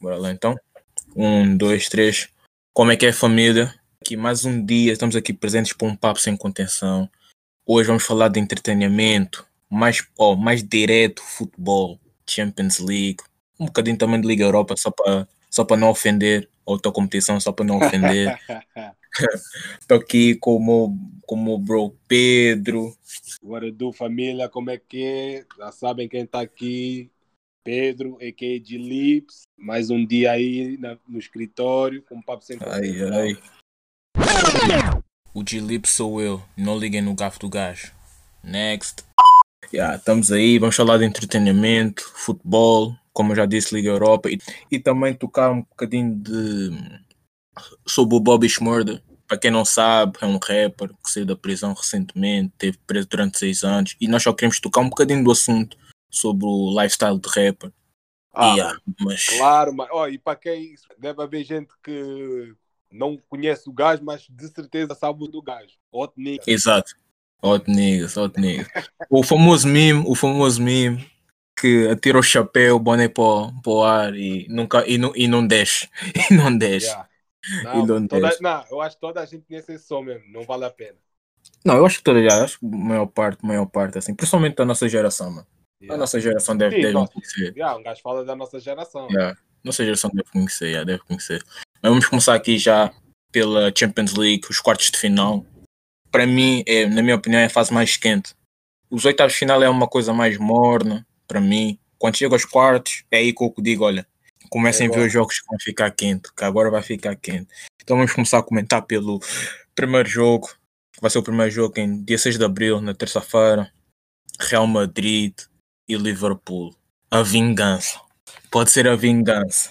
Bora lá então. Um, dois, três. Como é que é família? Aqui mais um dia, estamos aqui presentes para um papo sem contenção. Hoje vamos falar de entretenimento, mais, oh, mais direto, futebol, Champions League, um bocadinho também de Liga Europa, só para só para não ofender, outra competição, só para não ofender. Estou aqui com o, meu, com o meu bro Pedro. What do família, como é que é? Já sabem quem está aqui. Pedro, a.k.a. de Lips. Mais um dia aí na, no escritório, com um papo sem Ai, ai. O G-Lip sou eu, não liguem no gafo do gajo. Next. Yeah, estamos aí, vamos falar de entretenimento, futebol, como eu já disse, Liga Europa, e, e também tocar um bocadinho de sobre o Bobby Schmurder. Para quem não sabe, é um rapper que saiu da prisão recentemente, teve preso durante seis anos, e nós só queremos tocar um bocadinho do assunto sobre o lifestyle de rapper. Ah, Yeah, mas Claro, mas ó, e para quem deve haver gente que não conhece o gajo, mas de certeza sabe o do gajo. Hot nigga. Exato. Hot niggas, hot niggas. o famoso meme, o famoso meme que atira o chapéu, o boné para, o- para o ar e, nunca, e, não, e não desce. E não desce. Yeah. Não Não, toda, não, eu acho que toda a gente conhece esse som mesmo, não vale a pena. Não, eu acho que toda acho que maior parte, maior parte, assim, principalmente da nossa geração, mano. A Yeah. nossa geração deve, Sim, deve nossa. conhecer. Yeah, um gajo fala da nossa geração. Yeah. Nossa geração deve conhecer, yeah, deve conhecer. Mas vamos começar aqui já pela Champions League, os quartos de final. Para mim, é, na minha opinião, é a fase mais quente. Os oitavos de final é uma coisa mais morna, para mim. Quando chega aos quartos, é aí que eu digo, olha, comecem É a ver os jogos que vão ficar quente, que agora vai ficar quente. Então vamos começar a comentar pelo primeiro jogo, que vai ser o primeiro jogo em dia 6 de abril, na terça-feira. Real Madrid e Liverpool. A vingança. Pode ser a vingança.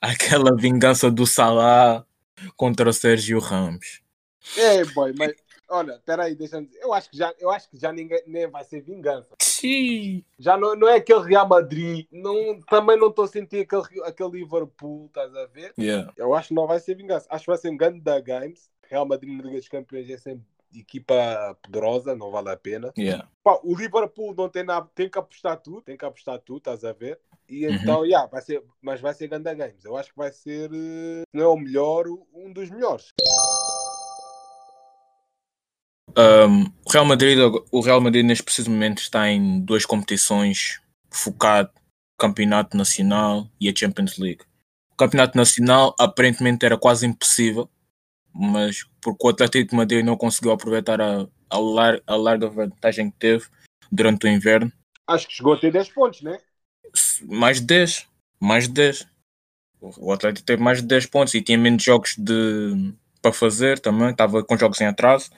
Aquela vingança do Salah contra o Sérgio Ramos. Ei, boy, mas olha, peraí, deixa-me dizer. Eu acho que já, eu acho que já ninguém nem vai ser vingança. Sim. Já não, não é aquele Real Madrid, não, também não estou a sentir aquele, aquele Liverpool, estás a ver? Yeah. Eu acho que não vai ser vingança. Acho que vai ser um grande da Games. Real Madrid na Liga dos Campeões é sempre equipa poderosa, não vale a pena. Yeah. Pá, o Liverpool não tem nada, tem que apostar tudo, tem que apostar tudo, estás a ver? E Uhum. então, yeah, vai ser, mas vai ser Ganda Games. Eu acho que vai ser, eh, se não é o melhor, um dos melhores. Um, o, Real Madrid, o Real Madrid neste preciso momento está em duas competições focado Campeonato Nacional e a Champions League. O Campeonato Nacional aparentemente era quase impossível, mas porque o Atlético de Madrid não conseguiu aproveitar a, a, lar- a larga vantagem que teve durante o inverno, Acho que chegou a ter 10 pontos, né? mais de 10, mais de 10. O Atlético teve mais de 10 pontos e tinha menos jogos de, para fazer também, estava com jogos em atraso.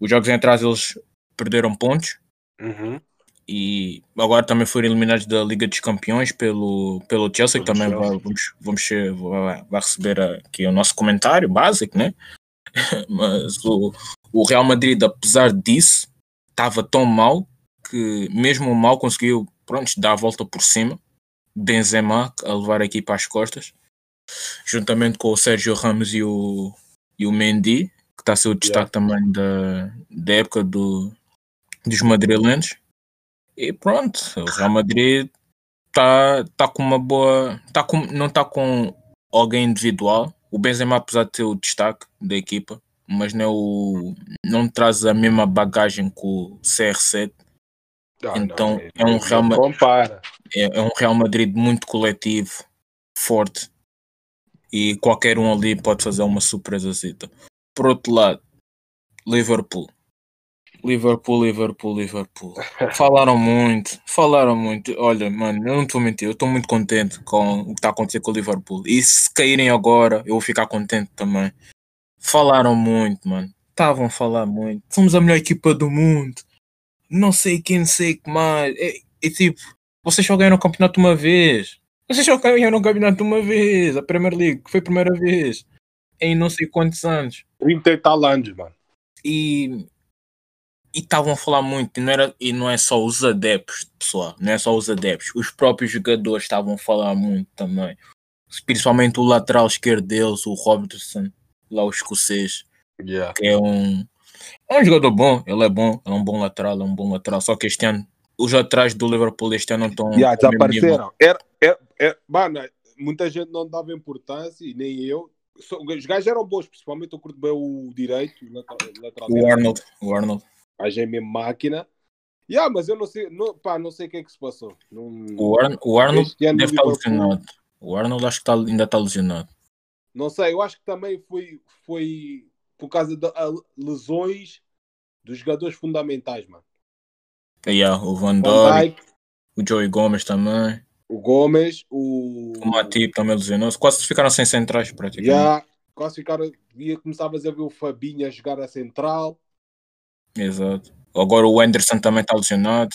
Os jogos em atraso eles perderam pontos Uhum. E agora também foram eliminados da Liga dos Campeões pelo, pelo Chelsea, que também vai, vamos, vamos vai, vai receber aqui o nosso comentário básico, né? Mas o, o Real Madrid, apesar disso, estava tão mal que mesmo mal conseguiu pronto, dar a volta por cima. Benzema a levar a equipa às costas, juntamente com o Sérgio Ramos e o, e o Mendy, que está a ser o destaque também da, da época do, dos madrilenhos. E pronto, o Real Madrid está tá com uma boa. Tá com, não está com alguém individual. O Benzema, apesar de ter o destaque da equipa, mas não, é o, não traz a mesma bagagem que o CR7. Ah, Então, não, é um Real Ma- Compara. É, é um Real Madrid muito coletivo, forte. E qualquer um ali pode fazer uma surpresazita. Por outro lado, Liverpool. Liverpool, Liverpool, Liverpool. Falaram muito, falaram muito. Olha, mano, eu não estou mentindo, eu estou muito contente com o que está a acontecer com o Liverpool. E se caírem agora, eu vou ficar contente também. Falaram muito, mano. Estavam a falar muito. Somos a melhor equipa do mundo. Não sei quem, não sei que mais. É, é tipo, vocês só ganharam o campeonato uma vez. Vocês só ganharam o campeonato uma vez. A Premier League, foi a primeira vez. Em não sei quantos anos 30 e tal anos, mano. e e estavam a falar muito e não, era, e não é só os adeptos pessoal não é só os adeptos os próprios jogadores estavam a falar muito também principalmente o lateral esquerdo deles o Robertson lá o escocês Yeah. que é um é um jogador bom ele é bom é um bom lateral é um bom lateral só que este ano os laterais do Liverpool este ano não estão Yeah, desapareceram. Era, era, era, mano, muita gente não dava importância e nem eu. Os gajos eram bons, principalmente eu curto bem o direito, o lateral, O. Arnold, o Arnold. A é mesmo máquina. Yeah, mas eu não sei, não, pá, não sei o que é que se passou. Não, O, Ar, o Arnold deve estar lesionado. O Arnold acho que tá- ainda está lesionado. não sei, eu acho que também foi, foi por causa das lesões dos jogadores fundamentais, mano. Yeah, o Van Dijk, o Joey Gomes também. o Gomes, o. O Matip também lesionou-se. Quase ficaram sem centrais praticamente. Já, quase ficaram. Ia começavas a ver o Fabinho a jogar a central. Exato. Agora o Anderson também está lesionado.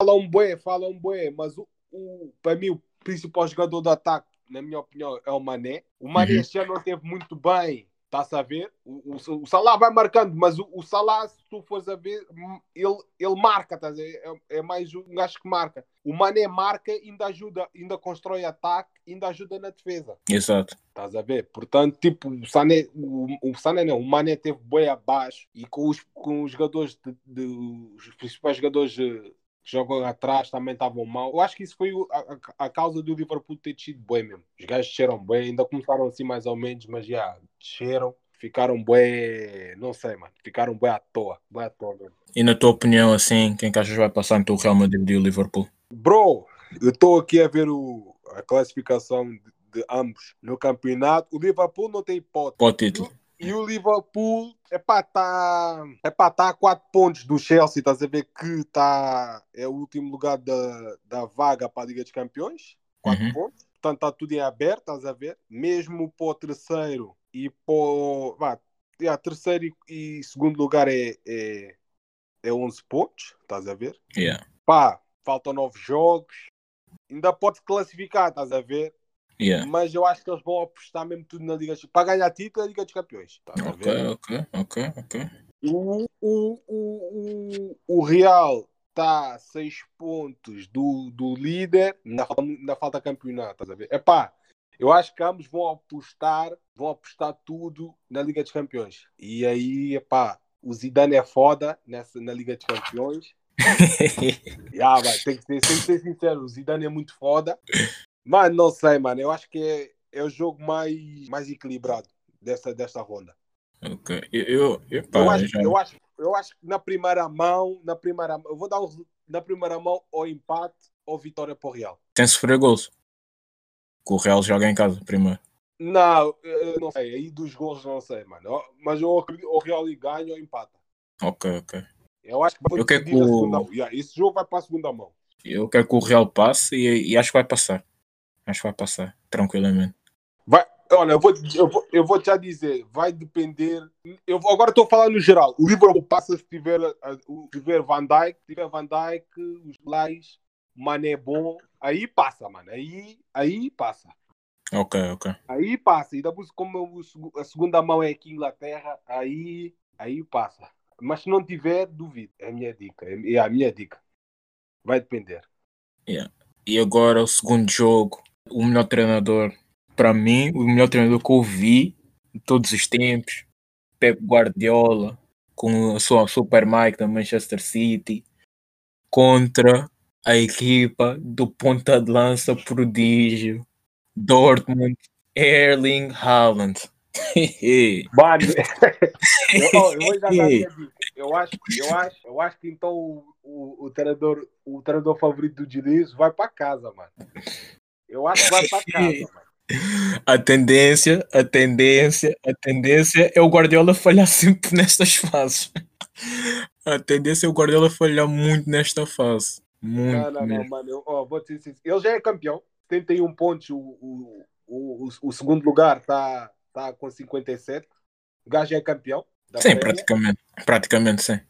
Fala um bué, fala um bué, mas o, o, para mim o principal jogador do ataque, na minha opinião, é o Mané. O Mané Uhum. ano não teve muito bem, está-se a ver? O, o, o Salah vai marcando, mas o, o Salah, se tu fores a ver, hum, ele, ele marca, estás a ver? É, é mais um gajo que marca. O Mané marca, ainda ajuda, ainda constrói ataque, ainda ajuda na defesa. Exato. Estás a ver? Portanto, tipo, o Sané, o, o Sané não, o Mané teve bem abaixo e com os, com os jogadores, de, de- os principais jogadores eh, que jogam atrás também estavam mal. Eu acho que isso foi a, a- causa do Liverpool ter descido bem mesmo. Os gajos desceram bem, ainda começaram assim mais ou menos, mas já desceram, ficaram bem, não sei, mano, ficaram bem à toa, bem à toa mesmo. E na tua opinião, assim, quem que achas vai passar entre o Real Madrid e o Liverpool? Bro, eu estou aqui a ver o, a classificação de, de ambos no campeonato. O Liverpool não tem hipótese. Qual título? E o Liverpool, epá, tá, epá, tá a 4 pontos do Chelsea, estás a ver que tá, é o último lugar da, da vaga para a Liga dos Campeões, 4 Uhum. pontos, portanto está tudo em aberto, estás a ver? Mesmo para o terceiro e para o vá, yeah, terceiro e, e segundo lugar é, é, é 11 pontos, estás a ver? Yeah. Pá, faltam 9 jogos, ainda pode classificar, estás a ver? Yeah. Mas eu acho que eles vão apostar mesmo tudo na Liga para ganhar título é a Liga dos Campeões. Ver? Ok, ok, ok, ok. O, o, o, o, Real está a 6 pontos do, do líder, falta, ainda falta campeonato, estás a ver? Epá, eu acho que ambos vão apostar, vão apostar tudo na Liga dos Campeões. E aí, epá, o Zidane é foda nessa, na Liga dos Campeões. Ah, vai, tem, que ser, tem que ser sincero, o Zidane é muito foda. Mas não sei, mano. Eu acho que é, é o jogo mais, mais equilibrado dessa, dessa ronda. ok. Eu, eu, epá, Eu acho, já- eu, acho, eu acho que na primeira mão, na primeira eu vou dar um, na primeira mão ou empate ou vitória para o Real. Tem sofrer gols. Que o Real joga em casa primeiro. Não, eu não sei. Aí dos gols não sei, mano. Mas eu acredito o Real ganha ou empata. Ok, ok. Eu acho que vai Eu quero que o- segunda mão. Yeah, esse jogo vai para a segunda mão. Eu quero que o Real passe e, e acho que vai passar. Acho que vai passar, tranquilamente. Vai, olha, eu vou, eu, vou, eu vou já dizer, vai depender. Eu vou- agora estou a falar no geral. O Liverpool passa se tiver, o- se tiver Van Dijk, se tiver Van Dijk, os Lais, Mané bom, aí passa, mano. Aí, aí passa. Ok, ok. Aí passa. E depois, como a segunda mão é aqui em Inglaterra, aí, aí passa. Mas se não tiver, duvido. É a minha dica. É é a minha dica. Vai depender. E agora o segundo jogo, o melhor treinador, para mim, o melhor treinador que eu vi de todos os tempos, Pep Guardiola, com a sua Super Mike da Manchester City, contra a equipa do ponta de lança prodígio, Dortmund, Erling Haaland. Mano, eu, eu. Eu acho, eu acho, eu acho que então o, o, o treinador, o treinador favorito do Diniz vai para casa, mano. Eu acho que vai para casa, mano. A tendência, a tendência, a tendência é o Guardiola falhar sempre nestas fases. A tendência é o Guardiola falhar muito nesta fase. Muito. Não, não, não, mano. Eu, ó, vou dizer, ele já é campeão, 71 pontos. O, o, o, o segundo lugar está tá com 57. O gajo é campeão. Sim, praticamente. Praticamente sim.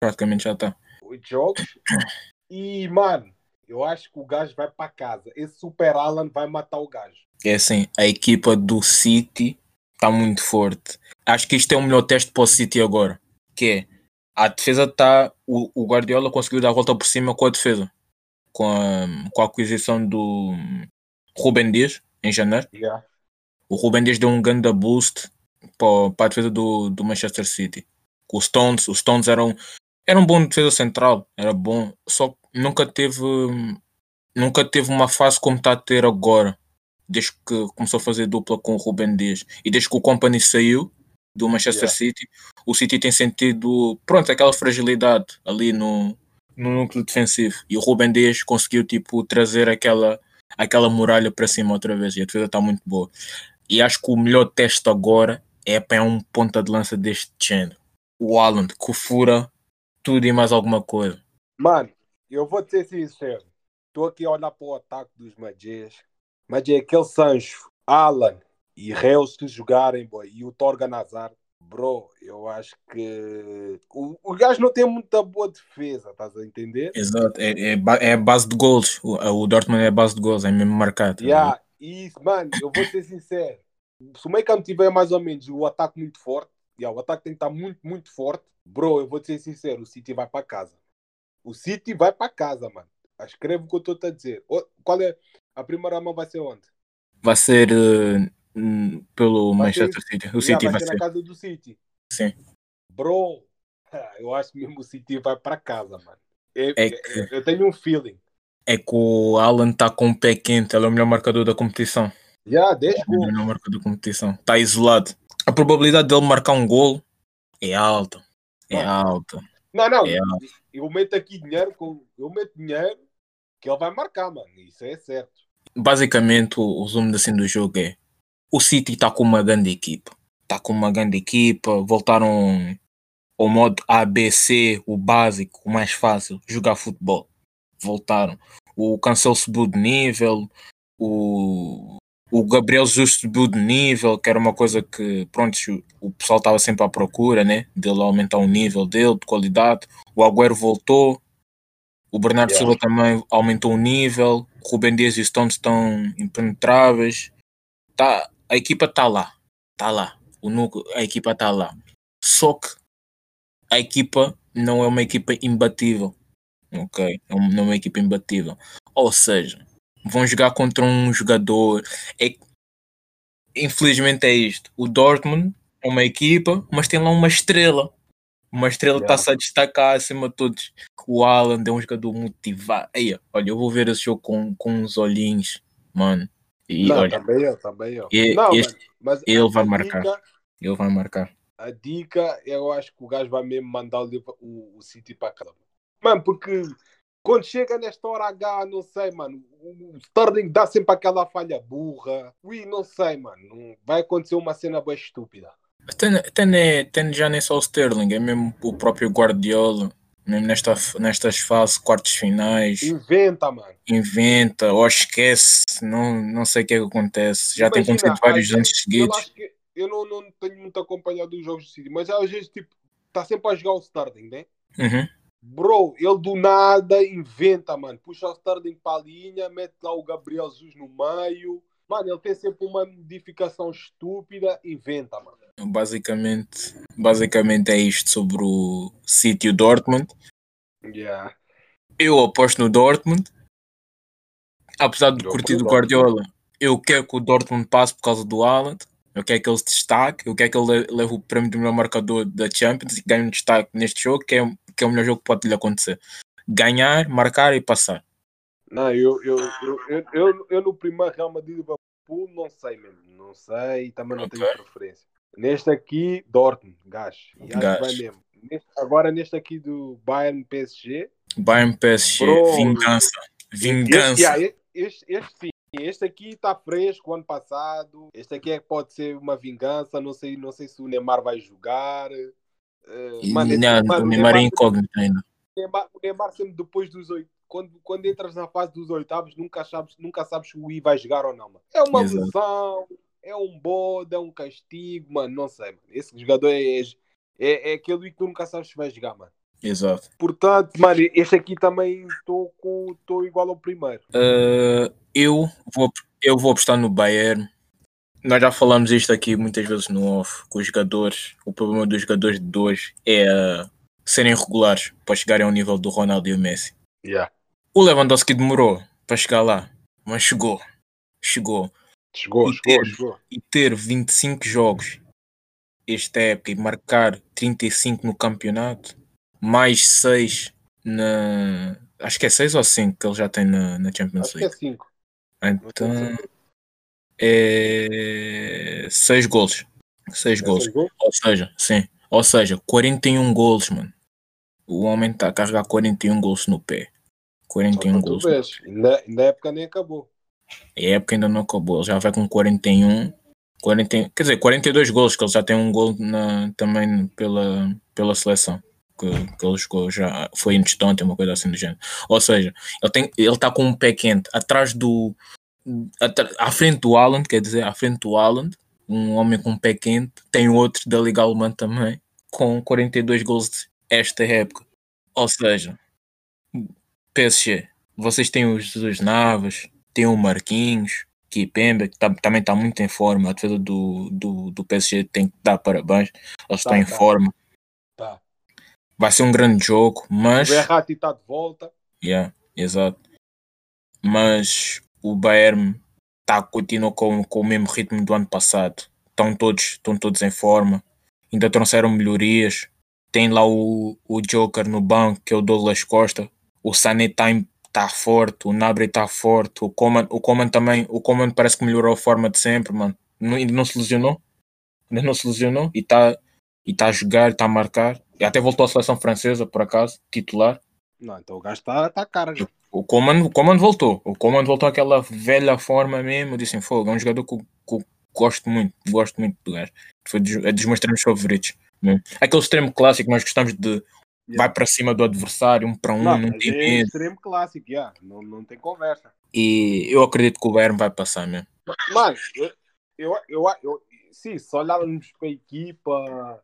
Praticamente já está. oito jogos. E, mano, eu acho que o gajo vai para casa. Esse Super Alan vai matar o gajo. É assim, a equipa do City está muito forte. Acho que isto é o melhor teste para o City agora. Que é a defesa está. O, o Guardiola conseguiu dar a volta por cima com a defesa. Com a, com a aquisição do Ruben Dias em janeiro. Yeah. O Ruben Dias deu um grande boost para, para a defesa do, do Manchester City. Os Stones, os Stones eram, eram um bom defesa central, era bom, só que nunca teve nunca teve uma fase como está a ter agora. desde que começou a fazer dupla com o Ruben Dias e desde que o Company saiu do Manchester Yeah. City, o City tem sentido, pronto, aquela fragilidade ali no, no núcleo defensivo e o Ruben Dias conseguiu tipo trazer aquela aquela muralha para cima outra vez e a defesa está muito boa. E acho que o melhor teste agora é apanhar um ponta de lança deste género. O Alan, que fura tudo e mais alguma coisa. Mano, eu vou te ser sincero. Estou aqui a olhar para o ataque dos Magés. Mas é aquele Sancho, Alan e Reus se jogarem, boy, e o Torga Nazar, bro, eu acho que o, o gajo não tem muita boa defesa, estás a entender? Exato, é, é, é base de gols. O, o Dortmund é base de gols, é mesmo marcado. Yeah, isso, mano, eu vou ser sincero. Se o meio campo tiver mais ou menos o ataque muito forte, yeah, o ataque tem que estar muito, muito forte, bro, eu vou ser sincero, o City vai para casa. O City vai para casa, mano. Escreve o que eu estou a dizer. Qual é? A primeira mão vai ser onde? Vai ser hum, pelo Vai Manchester City. O Yeah, City vai vai ser ser. na casa do City. Sim. Bro, eu acho mesmo o City vai para casa, mano. É- É é- que- Eu tenho um feeling. É que o Alan está com o pé quente, ele é o melhor marcador da competição. Já, 10 É o melhor marcador da competição. Está isolado. A probabilidade dele marcar um gol é alta. É Mano. alta. Não, não. É. Eu meto aqui dinheiro, com... eu meto dinheiro que ele vai marcar, mano. Isso é certo. Basicamente, o, resumo assim do jogo é: o City está com uma grande equipa. Está com uma grande equipa. Voltaram ao modo ABC, o básico, o mais fácil, jogar futebol. Voltaram. O Cancelo subiu de nível. O, o Gabriel Jesus subiu de nível, que era uma coisa que, pronto, o pessoal estava sempre à procura, né? Dele aumentar o nível dele, de qualidade. O Agüero voltou. O Bernardo Yeah. Silva também aumentou o nível. O Ruben Dias e o Stones estão impenetráveis. Tá, a equipa está lá. Está lá. O núcleo, a equipa está lá. Só que a equipa não é uma equipa imbatível. Ok? É Não é uma equipa imbatível. Ou seja, vão jogar contra um jogador. É, infelizmente é isto. O Dortmund é uma equipa, mas tem lá uma estrela. Uma estrela Yeah. está-se a destacar acima de todos. O Alan é um jogador motivado. Aí, olha, eu vou ver esse jogo com, com uns olhinhos, mano. E não, olha, também eu, também eu. E- não, este- mano, mas ele vai marcar. dica- ele vai marcar. a dica, eu acho que o gajo vai mesmo mandar o, o, o City para casa. Mano, porque quando chega nesta hora H, não sei, mano, o Sterling dá sempre aquela falha burra. Ui, não sei, mano. Vai acontecer uma cena bem estúpida. Até, já nem só o Sterling, é mesmo o próprio Guardiola. Mesmo nesta, nestas fases, quartos finais, Inventa, mano. inventa ou esquece, não, não sei o que é que acontece. Já tem Imagina, acontecido vários anos seguidos. Eu eu não, não tenho muito acompanhado os jogos do City, mas às vezes, tipo, está sempre a jogar o Sterling, né? Uhum. Bro, ele do nada inventa, mano. Puxa o Sterling para a linha, mete lá o Gabriel Jesus no meio. Mano, ele tem sempre uma modificação estúpida, inventa, mano. Basicamente, basicamente é isto sobre o City e o Dortmund. Yeah. Eu aposto no Dortmund. Apesar de Eu curtir do. Guardiola, eu quero que o Dortmund passe por causa do Haaland. Eu quero que ele se destaque. Eu quero que ele le- leve o prémio do melhor marcador da Champions e ganhe um destaque neste jogo, que é, que é o melhor jogo que pode lhe acontecer. Ganhar, marcar e passar. Não, eu, eu, eu, eu, eu, no primeiro Real Madrid e Liverpool não sei mesmo. Não sei, também não Ok. tenho preferência. Neste aqui, Dortmund. E que Gajo. vai mesmo. Neste- agora neste aqui do Bayern PSG. Bayern PSG, Bro. vingança. Vingança. Este, yeah, este, este sim. Este aqui está fresco, ano passado. Este aqui é que pode ser uma vingança. Não sei, não sei se o Neymar vai jogar. Eh, mano, não, mano, o Neymar é incógnito ainda. o Neymar, o Neymar sempre depois dos oito. Quando, quando entras na fase dos oitavos, nunca sabes, nunca sabes se o I vai jogar ou não, mano. É uma Exato. lesão, é um bode, é um castigo, mano. Não sei, mano. Esse jogador é, é, é aquele I que tu nunca sabes se vai jogar, mano. Exato. Portanto, mano, este aqui também estou igual ao primeiro. Uh, eu, vou, eu vou apostar no Bayern. Nós já falamos isto aqui muitas vezes no off, com os jogadores. O problema dos jogadores de hoje é uh, serem regulares para chegarem ao nível do Ronaldo e o Messi. Yeah. O Lewandowski demorou para chegar lá, mas chegou. Chegou. Chegou, E chegou, ter- chegou. E ter 25 jogos esta época e marcar 35 no campeonato, mais 6 na. Acho que é 6 ou 5 que ele já tem na, na Champions Acho que é League. cinco. Então, é 6 gols. 6 É gols. seis gols? Ou seja, sim. Ou seja, 41 gols, mano. O homem está a carregar 41 gols no pé. Só 41 para tu gols. vês. Ainda, ainda a época nem acabou. A época ainda não acabou. Ele já vai com 41. 40, quer dizer, 42 gols, que ele já tem um gol na, também pela, pela seleção. Que, que ele jogou já. Foi instante, uma coisa assim do género. Ou seja, ele tem, ele está com um pé quente atrás do. À frente do Haaland, quer dizer, à frente do Haaland, um homem com um pé quente. Tem outro da Liga Alemã também, com 42 gols esta época. Ou seja, PSG, vocês têm os Jesus Navas, tem o Marquinhos, Kipembe, que tá- também está muito em forma. A defesa do, do, do PSG tem que dar parabéns. Eles estão Tá, em tá. forma. Tá. Vai ser um grande jogo, mas. O Verratti está de volta. Yeah, exato. Mas o Bayern tá, continua com, com o mesmo ritmo do ano passado. Estão todos, estão todos em forma. Ainda trouxeram melhorias. Tem lá o, o Joker no banco, que é o Douglas Costa. O Sané está tá forte. O Nabri está forte. O Coman, o Coman também. O Coman parece que melhorou a forma de sempre, mano. Ainda não se lesionou. Ainda não se lesionou. E está e tá a jogar, está a marcar. E até voltou à seleção francesa, por acaso, titular. Não, então o gajo está tá cara. já. O Coman, o Coman voltou. O Coman voltou àquela velha forma mesmo. Disse em fogo. É um jogador que eu, que gosto muito. Gosto muito do gajo. Foi dos, é dos meus extremos favoritos. mesmo. Aquele extremo clássico que nós gostamos de vai para cima do adversário, um para um, Não, não, mas tem é medo. extremo clássico, já. Não, não tem conversa. E eu acredito que o Bayern vai passar mesmo. Mano, eu, eu, eu, eu- sim, se olharmos para a equipa,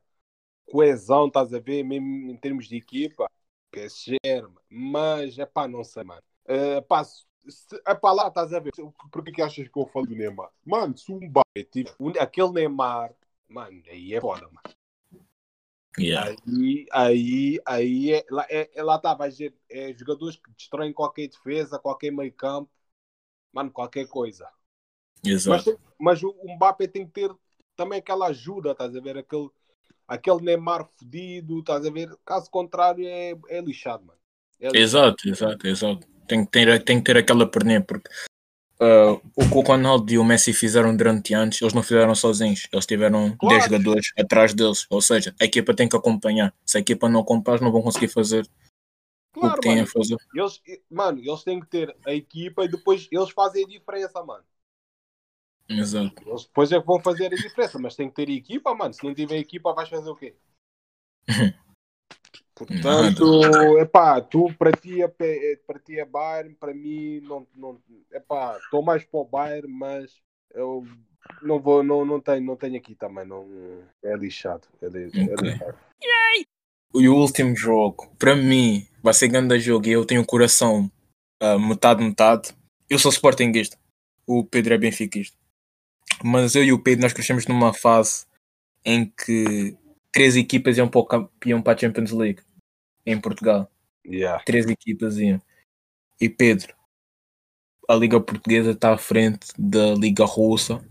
coesão, estás a ver, mesmo em termos de equipa, PSG, mas é pá, não sei, mano. É pá, é pá, lá, estás a ver, por que, que achas que eu falo do Neymar? Mano, se um Mbappé, tipo, aquele Neymar, mano, aí é foda, mano. Yeah. Aí, aí, aí é, lá, é, é lá tá, vai ser é, jogadores que destroem qualquer defesa, qualquer meio campo, mano, qualquer coisa. Mas, Exato. tem- mas o o Mbappé tem que ter também aquela ajuda, estás a ver? Aquele, aquele Neymar fodido, estás a ver? Caso contrário, é, é lixado, mano. É lixado. Exato, exato, exato. Tem que ter, tem que ter aquela perninha, porque ah, o que o Ronaldo e o Messi fizeram durante anos, eles não fizeram sozinhos. Eles tiveram Claro. 10 jogadores atrás deles. Ou seja, a equipa tem que acompanhar. Se a equipa não acompanhar, não vão conseguir fazer o Claro, que têm a fazer. Eles, mano, eles têm que ter a equipa e depois eles fazem a diferença, mano. Exato. Eles depois é que vão fazer a diferença, mas tem que ter equipa, mano. Se não tiver equipa, vais fazer o quê? Portanto, epá, tu para ti é, é- para ti é Bayern, para mim não, não epá, estou mais para o Bayern, mas eu não vou, não, não tenho, não tenho aqui também, não é lixado, é, é Ok. lixado. E o último jogo, para mim, vai ser grande jogo e eu tenho o coração ah, metade, metade. Eu sou sportinguista, o Pedro é benfiquista. Mas eu e o Pedro, nós crescemos numa fase em que três equipas iam para, o camp- iam para a Champions League em Portugal. Yeah. Três equipas iam. E Pedro, a Liga Portuguesa está à frente da Liga Russa.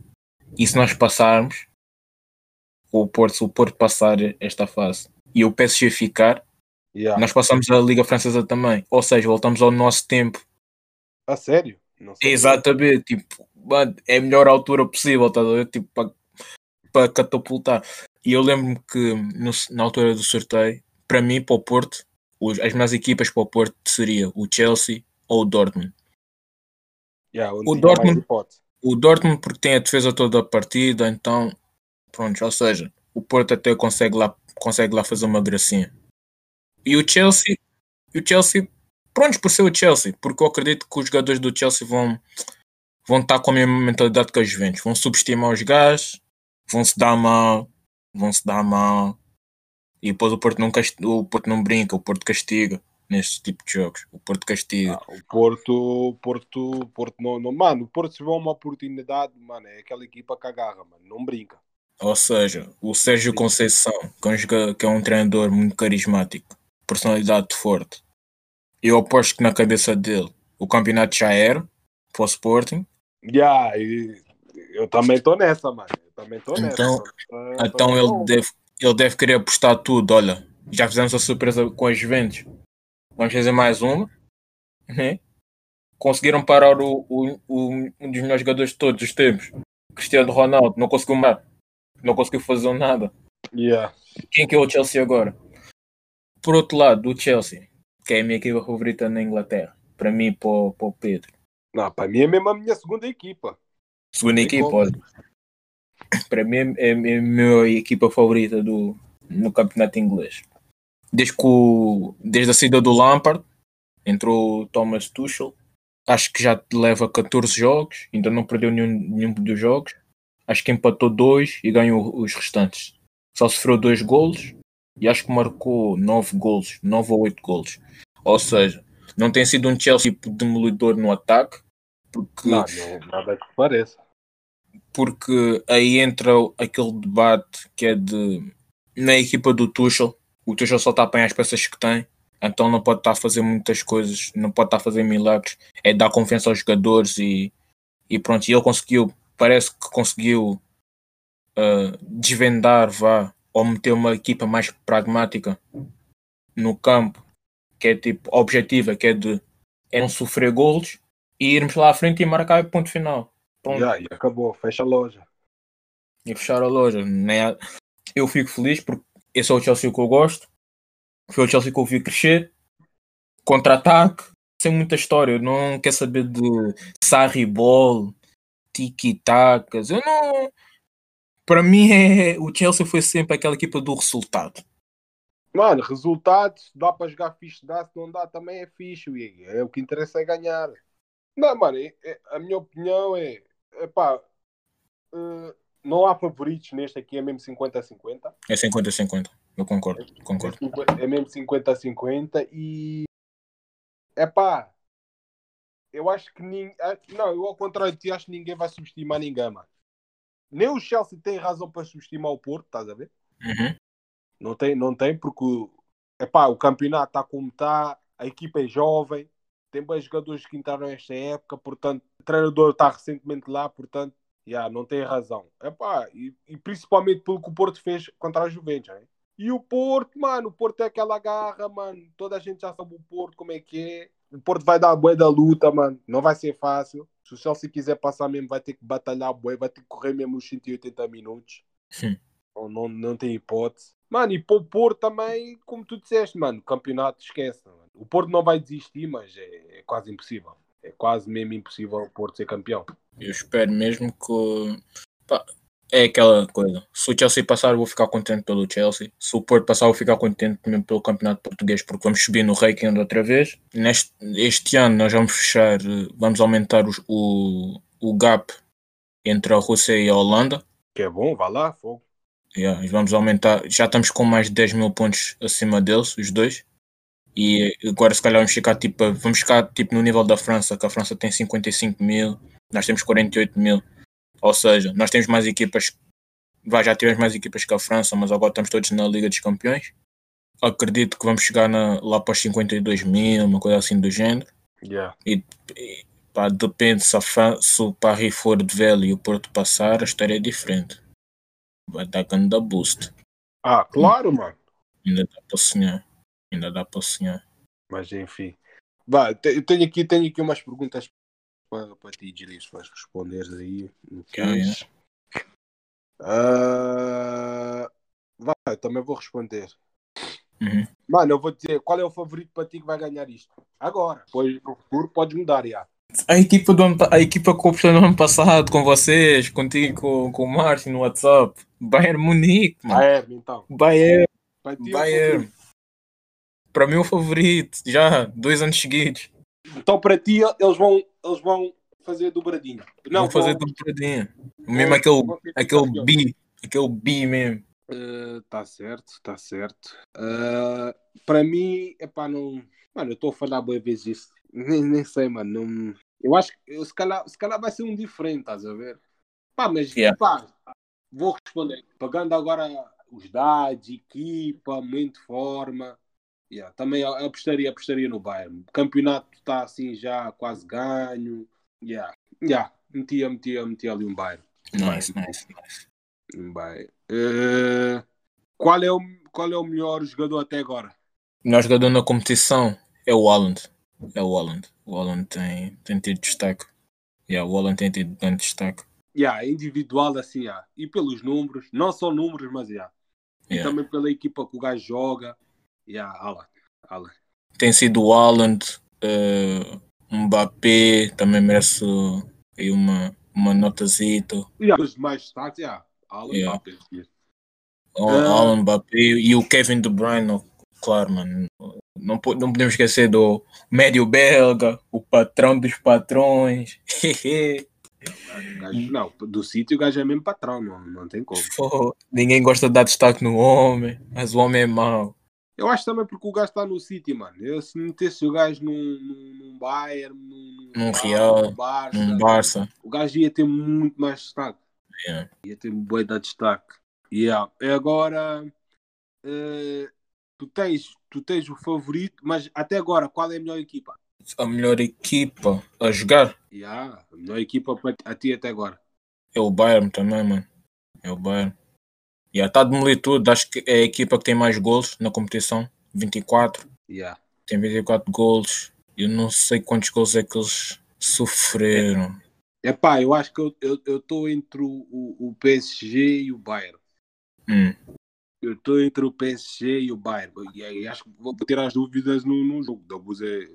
E se nós passarmos, o Porto, se o Porto passar esta fase e o PSG ficar, Yeah. nós passamos a Liga Francesa também. Ou seja, voltamos ao nosso tempo. A sério? Exatamente. Tipo, é a melhor altura possível, tá a? Tipo, para para catapultar. E eu lembro-me que no- na altura do sorteio, para mim, para o Porto, os- as minhas equipas para o Porto seria o Chelsea ou o Dortmund. Yeah, O Dortmund-. O Dortmund porque tem a defesa toda da partida, então pronto, ou seja, o Porto até consegue lá, consegue lá fazer uma gracinha. E o Chelsea, e o Chelsea, pronto por ser o Chelsea, porque eu acredito que os jogadores do Chelsea vão vão estar com a mesma mentalidade que os Juventus, vão subestimar os gajos, vão se dar mal, vão se dar mal. E depois o Porto não, cast- o Porto não brinca, o Porto castiga neste tipo de jogos. O Porto castiga. Ah, o Porto, o Porto, o Porto não, não, mano, o Porto se vê uma oportunidade, mano, é aquela equipa que agarra, mano, não brinca. Ou seja, o Sérgio Conceição, é que é um treinador muito carismático, personalidade forte. Eu aposto que na cabeça dele o campeonato já era para o Sporting. Yeah, e eu também estou nessa, mano. Eu também estou nessa. Então- Tô- Então tô- ele deve, ele deve querer apostar tudo. Olha, já fizemos a surpresa com as Juventus. Vamos fazer mais uma. né? Conseguiram parar o, o- o- um dos melhores jogadores de todos os tempos. Cristiano Ronaldo não conseguiu mais, não conseguiu fazer nada. Yeah. Quem que é o Chelsea agora? Por outro lado, o Chelsea, que é a minha equipa favorita na Inglaterra, para mim, para o, para o Pedro. Não, para mim é mesmo a minha segunda equipa. Segunda Tem equipa, como. olha. Para mim é, é a minha equipa favorita do, no campeonato inglês. Desde, que o- desde a saída do Lampard, entrou o Thomas Tuchel. Acho que já leva 14 jogos, ainda não perdeu nenhum, nenhum dos jogos. Acho que empatou dois e ganhou os restantes. Só sofreu dois golos e acho que marcou 9 golos, 9 ou 8 golos. Ou seja, não tem sido um Chelsea demolidor no ataque, porque Não, não, nada que pareça. porque aí entra aquele debate que é de na equipa do Tuchel, o Tuchel só está a apanhar as peças que tem, então não pode estar a fazer muitas coisas, não pode estar a fazer milagres, é dar confiança aos jogadores e, e pronto, e ele conseguiu, parece que conseguiu ah, desvendar, vá, ou meter uma equipa mais pragmática no campo, que é tipo objetiva, que é de é não sofrer golos e irmos lá à frente e marcar ponto final. Pronto Já, e acabou, fecha a loja. e fechar a loja. Né? Eu fico feliz porque esse é o Chelsea que eu gosto. Foi o Chelsea que eu vi crescer. Contra-ataque, sem muita história. Eu não quero saber de Sarri Ball, tiki-takas. Eu não. Para mim, é... o Chelsea foi sempre aquela equipa do resultado. Mano, resultados, dá para jogar fixe, dá, se não dá também é fixe, Iggy. é o que interessa é ganhar. Não, mano, é- é- a minha opinião é, epá, eh, não há favoritos neste aqui, é mesmo 50-50. É 50-50. Eu concordo. É, concordo. é mesmo 50-50 e epá, eu acho que ninguém. Não, eu ao contrário de ti, acho que ninguém vai subestimar ninguém, mano. Nem o Chelsea tem razão para subestimar o Porto, estás a ver? Uhum. Não tem, não tem, porque epá, o campeonato está como está, a equipa é jovem, tem bons jogadores que entraram esta época, portanto, o treinador está recentemente lá, portanto, yeah, não tem razão. Epá, e, e principalmente pelo que o Porto fez contra a Juventus. Né? E o Porto, mano, o Porto é aquela garra, mano. Toda a gente já sabe o Porto como é que é. O Porto vai dar a bué da luta, mano. Não vai ser fácil. Se o Chelsea quiser passar mesmo, vai ter que batalhar a bué, vai ter que correr mesmo os 180 minutos. Hum. Ou não, não tem hipótese. Mano, e para o Porto também, como tu disseste, mano, campeonato esquece. Mano. O Porto não vai desistir, mas é, é quase impossível. É quase mesmo impossível o Porto ser campeão. Eu espero mesmo que. pá, é aquela coisa. Se o Chelsea passar, eu vou ficar contente pelo Chelsea. Se o Porto passar, eu vou ficar contente também pelo Campeonato Português, porque vamos subir no ranking outra vez. Neste este ano, nós vamos fechar, vamos aumentar os- o, o gap entre a Rússia e a Holanda. Que é bom, vá lá, fogo. Yeah, e vamos aumentar. Já estamos com mais de 10 mil pontos acima deles, os dois. E agora, se calhar, vamos ficar tipo, vamos ficar tipo no nível da França, que a França tem 55 mil, nós temos 48 mil. Ou seja, nós temos mais equipas, vai, já tivemos mais equipas que a França, mas agora estamos todos na Liga dos Campeões. Acredito que vamos chegar na- lá para os 52 mil, uma coisa assim do género. Yeah. E, pá, depende se, a Fran- se o Paris for de velho e o Porto passar, a história é diferente. Vai dar grande boost. Ah, claro, mano. Ainda dá para sonhar. Ainda dá para sonhar. Mas enfim. Vá, te- eu tenho aqui, tenho aqui umas perguntas para, para ti, Gilis, para responderes aí. Ah, vai, eu também vou responder. Uhum. Mano, eu vou dizer qual é o favorito para ti que vai ganhar isto. Agora. Depois no futuro podes mudar, já. A equipa, do ano, a equipa que eu no ano passado com vocês, contigo, com, com o Márcio no WhatsApp. Bayern Munique, mano. Bayern, então. Bayern, Para ti, é o Bayern. favorito. Para mim, o favorito. Já, dois anos seguidos. Então, para ti, eles vão, eles vão fazer dobradinho. Não, Vou fazer vão- dobradinha. Mesmo aquele, vão aquele bi. Aquele bi mesmo. Está certo, está certo. Ah, para mim, é para não. Mano, eu estou a falar boas vezes isso. Nem, nem sei, mano. Não... Eu acho que se, calhar, se calhar vai ser um diferente, estás a ver? Pá, mas Yeah. pá, vou responder. Pagando agora os dados, equipa, momento de forma. Yeah, também apostaria, apostaria no Bayern. O campeonato está assim já quase ganho. Yeah. Yeah. Metia, metia, metia ali um Bayern. Nice, nice, nice. Um Bayern. Eh, qual, é o, qual é o melhor jogador até agora? O melhor jogador na competição é o Haaland. É o Haaland. O Haaland tem, tem tido destaque. Yeah, o Haaland tem tido grande destaque. Yeah, individual assim, yeah. e pelos números, não só números, mas yeah. E Yeah. também pela equipa que o gajo joga. Yeah, Alan. Alan. Tem sido o Haaland, eh, Mbappé, também merece aí uma, uma notazita. Yeah, os mais destaques, yeah. Alan Yeah. Mbappé, yeah. O Ah. Haaland, Mbappé e o Kevin De Bruyne, ó, claro, mano. Não, não podemos esquecer do médio belga, o patrão dos patrões. Gajo- não, do sítio o gajo é mesmo patrão, não, não tem como. Pô, Ninguém gosta de dar destaque no homem, mas o homem é mau. Eu acho também porque o gajo está no City, mano. Eu, se metesse o gajo num, num, num Bayern, num, Num Real, num Barça, Num Barça. o gajo ia ter muito mais destaque. Yeah. Ia ter um boi de destaque. Yeah. E agora, eh, tu, tens, tu tens o favorito, mas até agora, qual é a melhor equipa? A melhor equipa a jogar Yeah, a melhor equipa para a ti até agora. é o Bayern também, mano. É o Bayern. Já está a demolir tudo. Acho que é a equipa que tem mais gols na competição. 24. Yeah. Tem 24 gols. Eu não sei quantos gols é que eles sofreram. Epá, eu acho que eu estou entre o, o, o PSG e o Bayern. Hum. Eu estou entre o PSG e o Bayern. E aí acho que vou ter as dúvidas no, no jogo. Doubles é,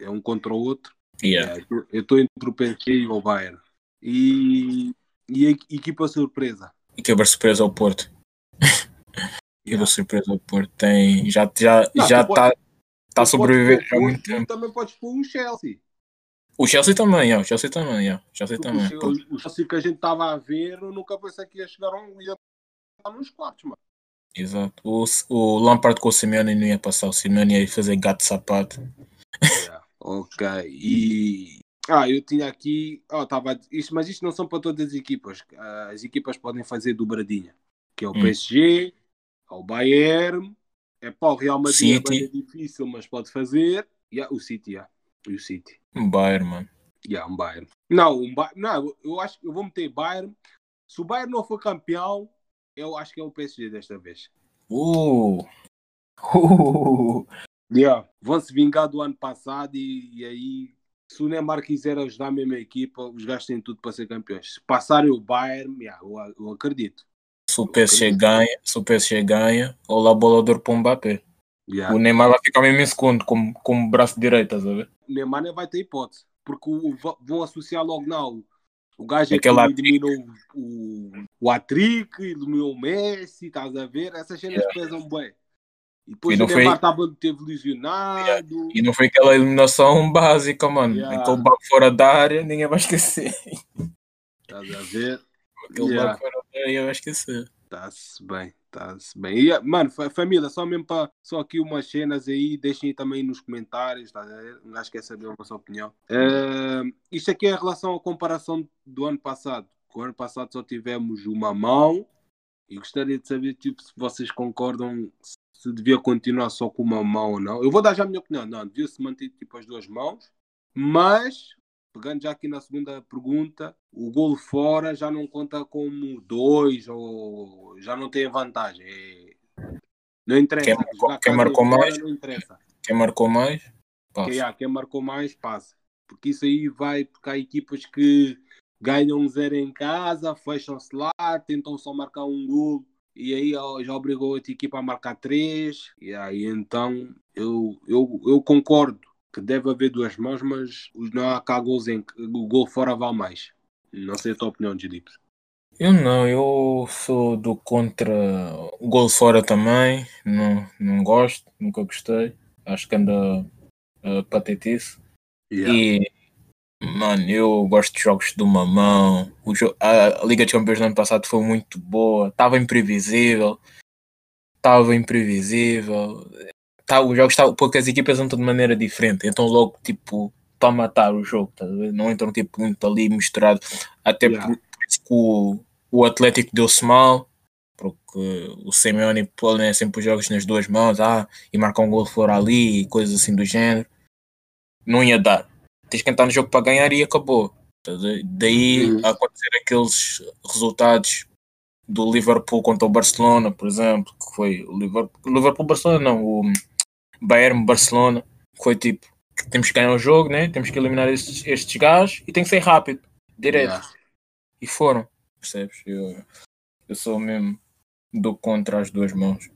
é um contra o outro. Yeah. É, eu estou entre o PSG e o Bayern. E, e a equipa surpresa. Equipa surpresa ao Porto. Equipa Yeah. surpresa ao Porto. Tem, já já Não, já pode- está tá a Tu sobreviver já há muito tempo. também podes pôr o Chelsea. O Chelsea também, yeah, o Chelsea também, yeah, o Chelsea também. o, o, o Chelsea que a gente estava a ver, eu nunca pensei que ia chegar a um. ia estar nos quartos, mano. Exato. O, o Lampard com o Simeone não ia passar. O Simeone ia fazer gato de sapato. Ok. E. Ah, eu tinha aqui. Oh, tava... isto, mas isto não são para todas as equipas. Ah, As equipas podem fazer dobradinha. Que é o Hum. PSG, é o Bayern, é para o Real Madrid. City. É difícil, mas pode fazer. E yeah, o City, yeah. E o City. Um Bayern, mano. Yeah, um Bayern. Não, um ba... não, eu acho que eu vou meter Bayern. Se o Bayern não for campeão, eu acho que é o PSG desta vez. Uh! Uh! Yeah. Vão se vingar do ano passado e, e aí, se o Neymar quiser ajudar a mesma equipa, os gajos têm tudo para ser campeões. Se passarem o Bayern, yeah, eu, eu acredito. Se o PSG ganha, se o PSG ganha, olá bolador para o Mbappé. Yeah. O Neymar vai ficar mesmo em segundo, como, como braço direito, estás a ver? O Neymar nem vai ter hipótese, porque o, vão associar logo não. O gajo é que Aquele eliminou o, o, Atric, eliminou o Messi, estás a ver? Essas cenas pesam bem. E depois E não o Neymar foi- estava teve lesionado. E não foi aquela eliminação básica, mano. Yeah. Aquele bago fora da área, ninguém vai esquecer. Estás a ver? Aquele Yeah. bago fora da área, ninguém vai esquecer. Está-se bem, está-se bem. E, mano, fa- família, só mesmo para só aqui umas cenas aí, deixem aí também nos comentários, tá a ver? Um gajo quer saber a vossa opinião. Eh, isto aqui é em relação à comparação do ano passado. O ano passado só tivemos uma mão e gostaria de saber tipo, se vocês concordam se devia continuar só com uma mão ou não. Eu vou dar já a minha opinião. Não, devia se manter tipo as duas mãos, mas pegando já aqui na segunda pergunta, o gol fora já não conta como dois ou já não tem vantagem. É- Não interessa. Quem marcou- quem marcou mais? Não interessa. Quem marcou mais? Passa. Quem, ah, quem marcou mais, passa. Porque isso aí vai, porque há equipas que ganham um zero em casa, fecham-se lá, tentam só marcar um gol e aí já obrigou a outra equipa a marcar três. E aí então eu, eu, eu concordo que deve haver duas mãos, mas não há cá gols em o gol fora vale mais. Não sei a tua opinião, Filipe. Eu não, eu sou do contra o gol fora também. Não, não gosto, nunca gostei. Acho que anda uh, patetice. E, mano, eu gosto de jogos de uma mão. O jo- a, Liga de Campeões do ano passado foi muito boa. Estava imprevisível. Estava imprevisível. Tá, os jogos estavam, porque as equipas entram de maneira diferente. Então, logo, tipo, para matar o jogo. tá? Não entram, tipo, muito ali misturado. Até Yeah. por, por isso que o, o Atlético deu-se mal. Porque o Simeone põe né, sempre os jogos nas duas mãos. Ah, e marcar um gol fora ali e coisas assim do género não ia dar. Tens que entrar no jogo para ganhar e acabou. Daí Uhum. acontecer aqueles resultados do Liverpool contra o Barcelona, por exemplo, que foi o Liverpool, Liverpool Barcelona não, o Bayern Barcelona, que foi tipo, temos que ganhar o jogo, né? temos que eliminar estes, estes gajos e tem que ser rápido, direto. Yeah. e foram, percebes? Eu, eu sou mesmo do contra as duas mãos.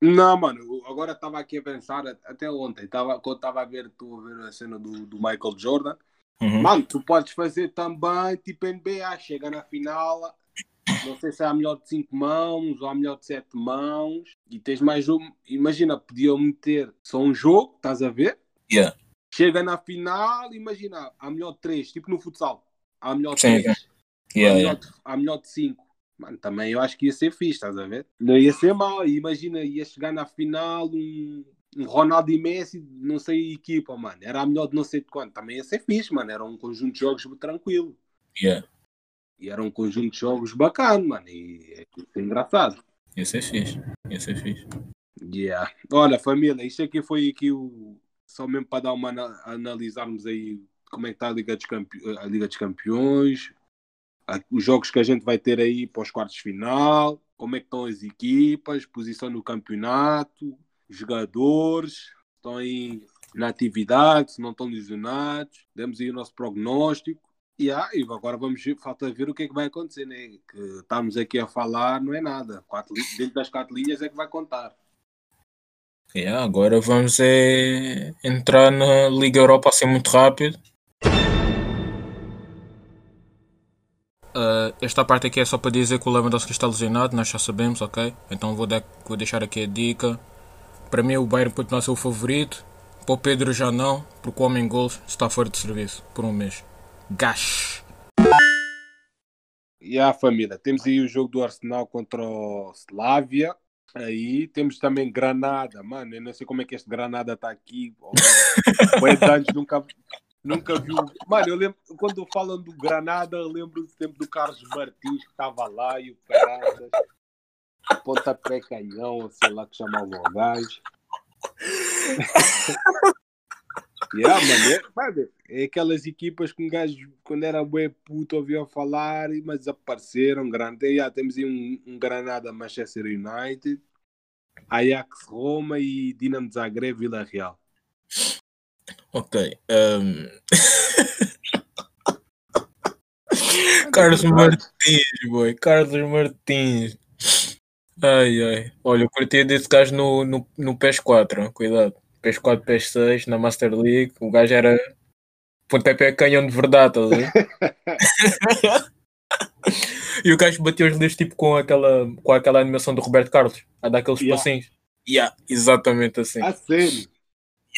Não, mano, agora estava aqui a pensar, até ontem, tava, quando estava a ver, estou a ver a cena do, do Michael Jordan. Uhum. Mano, tu podes fazer também tipo NBA, chega na final, não sei se é a melhor de 5 mãos ou a melhor de 7 mãos, e tens mais um. Imagina, podiam meter só um jogo, estás a ver? Yeah. Chega na final, imagina, a melhor de 3, tipo no futsal, a melhor de Sim, 3, Yeah, a, melhor yeah. de, a melhor de 5. Mano, também eu acho que ia ser fixe, estás a ver? Não ia ser mal. Imagina, ia chegar na final um, um Ronaldo e Messi, não sei a equipa, mano. Era a melhor de não sei de quanto. Também ia ser fixe, mano. Era um conjunto de jogos tranquilo. Yeah. E era um conjunto de jogos bacana, mano. E é engraçado. Ia ser fixe. Ia ser fixe. Yeah. Olha, família, isto aqui foi aqui o. Só mesmo para dar uma ana- analisarmos aí como é que está a Liga dos, Campe... a Liga dos Campeões, os jogos que a gente vai ter aí para os quartos de final, como é que estão as equipas, posição no campeonato, jogadores, estão aí na atividade, se não estão lesionados, demos aí o nosso prognóstico. E ah, agora vamos falta ver o que é que vai acontecer, né? Que estamos aqui a falar, não é nada. Quatro, dentro das quatro linhas é que vai contar. Yeah, agora vamos é, entrar na Liga Europa assim muito rápido. Ah, esta parte aqui é só para dizer que o Lewandowski está lesionado, nós já sabemos, ok? Então vou, dar- vou deixar aqui a dica. Para mim o Bayern continua a ser o favorito. Para o Pedro já não, porque o homem gols está fora de serviço por um mês. Gash! E a família, temos aí o jogo do Arsenal contra o Slavia. Aí temos também Granada, mano. Eu não sei como é que este Granada está aqui. O anos nunca, nunca viu. Mano, eu lembro quando falam do Granada, lembro do tempo do Carlos Martins que estava lá e o Caraças, pontapé canhão, sei lá que chamavam o gajo. Yeah, mano, é, é aquelas equipas que um gajo, quando era bué puto, ouvia falar, mas desapareceram. Grande. Yeah, temos aí um, um Granada Manchester United, Ajax Roma e Dinamo Zagreb Vila Real. Ok. ehm. Carlos Martins, boy. Carlos Martins. Ai, ai. Olha, eu curti desse gajo no, no, no PS4, hein? cuidado. PS4, PS6, na Master League. O gajo era pontapé canhão de verdade, tá? E o gajo bateu os livros tipo com aquela, com aquela animação do Roberto Carlos, a dar aqueles Yeah. passinhos. Yeah, exatamente assim. A sério?